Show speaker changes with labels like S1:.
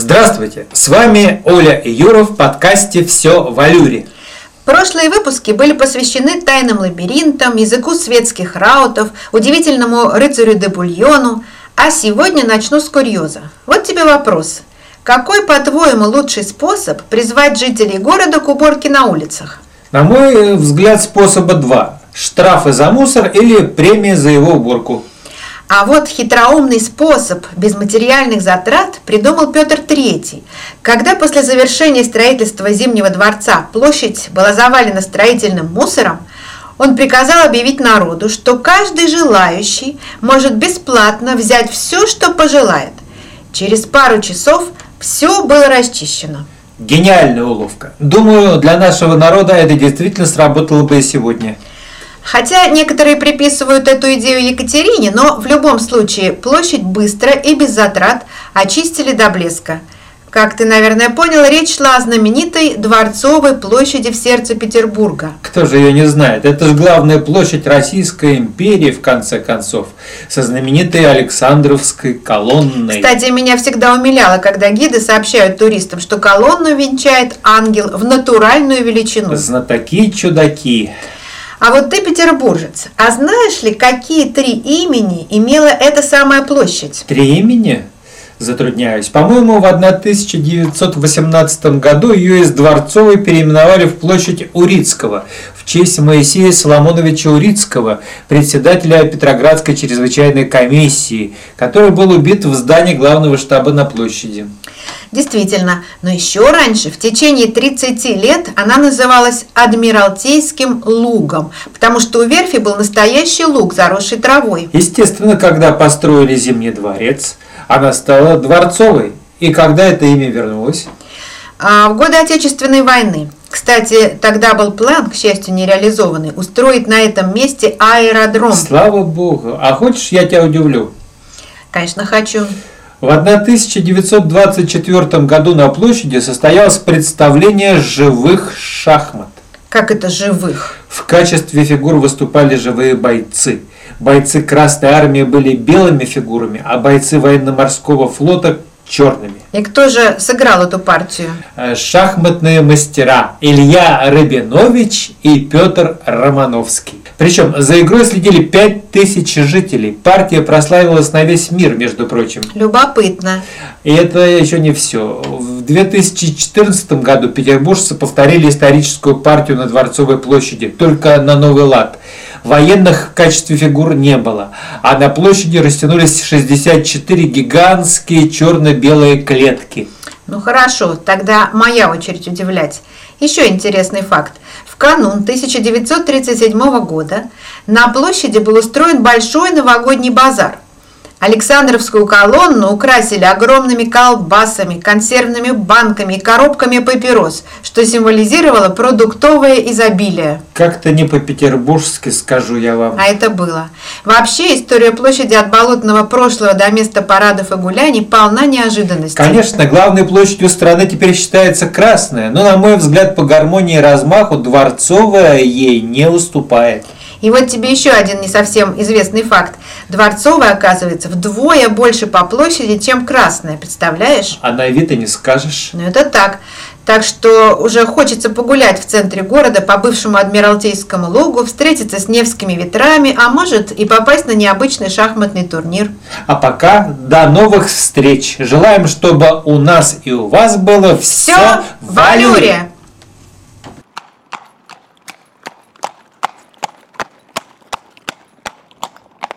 S1: Здравствуйте! С вами Оля и Юра в подкасте «Все в Алюре».
S2: Прошлые выпуски были посвящены тайным лабиринтам, языку светских раутов, удивительному рыцарю де Бульону, а сегодня начну с курьеза. Вот тебе вопрос. Какой, по-твоему, лучший способ призвать жителей города к уборке на улицах?
S1: На мой взгляд, способа два. Штрафы за мусор или премия за его уборку.
S2: А вот хитроумный способ без материальных затрат придумал Петр III. Когда после завершения строительства Зимнего дворца площадь была завалена строительным мусором, он приказал объявить народу, что каждый желающий может бесплатно взять все, что пожелает. Через пару часов все было расчищено.
S1: Гениальная уловка. Думаю, для нашего народа это действительно сработало бы и сегодня.
S2: Хотя некоторые приписывают эту идею Екатерине, но в любом случае площадь быстро и без затрат очистили до блеска. Как ты, наверное, понял, речь шла о знаменитой Дворцовой площади в сердце Петербурга.
S1: Кто же ее не знает? Это же главная площадь Российской империи, в конце концов, со знаменитой Александровской колонной.
S2: Кстати, меня всегда умиляло, когда гиды сообщают туристам, что колонну венчает ангел в натуральную величину.
S1: Знатоки-чудаки.
S2: А вот ты петербуржец. А знаешь ли, какие три имени имела эта самая площадь?
S1: Три имени? Затрудняюсь. По-моему, в 1918 году ее из Дворцовой переименовали в площадь Урицкого в честь Моисея Соломоновича Урицкого, председателя Петроградской чрезвычайной комиссии, который был убит в здании главного штаба на площади.
S2: Действительно, но еще раньше, в течение 30 лет, она называлась Адмиралтейским лугом, потому что у верфи был настоящий луг, заросший травой.
S1: Естественно, когда построили Зимний дворец, она стала дворцовой. И когда это имя вернулось?
S2: А в годы Отечественной войны. Кстати, тогда был план, к счастью, нереализованный, устроить на этом месте аэродром.
S1: Слава богу. А хочешь, я тебя удивлю?
S2: Конечно, хочу.
S1: В 1924 году на площади состоялось представление живых шахмат.
S2: Как это живых?
S1: В качестве фигур выступали живые бойцы. Бойцы Красной Армии были белыми фигурами, а бойцы военно-морского флота черными.
S2: И кто же сыграл эту партию?
S1: Э, шахматные мастера Илья Рабинович и Петр Романовский. Причем за игрой следили 5000 жителей. Партия прославилась на весь мир, между прочим.
S2: Любопытно.
S1: И это еще не все. В 2014 году петербуржцы повторили историческую партию на Дворцовой площади, только на новый лад. Военных в качестве фигур не было, а на площади растянулись 64 гигантские черно-белые клетки.
S2: Ну хорошо, тогда моя очередь удивлять. Еще интересный факт. В канун 1937 года на площади был устроен большой новогодний базар – Александровскую колонну украсили огромными колбасами, консервными банками и коробками папирос, что символизировало продуктовое изобилие.
S1: Как-то не по-петербургски, скажу я вам.
S2: А это было. Вообще, история площади от болотного прошлого до места парадов и гуляний полна неожиданностей.
S1: Конечно, главной площадью страны теперь считается Красная, но, на мой взгляд, по гармонии и размаху Дворцовая ей не уступает.
S2: И вот тебе еще один не совсем известный факт. Дворцовая, оказывается, вдвое больше по площади, чем Красная, представляешь?
S1: А на вид и не скажешь.
S2: Ну это так. Так что уже хочется погулять в центре города по бывшему Адмиралтейскому лугу, встретиться с Невскими ветрами, а может и попасть на необычный шахматный турнир.
S1: А пока до новых встреч. Желаем, чтобы у нас и у вас было все,
S2: все в Алюре.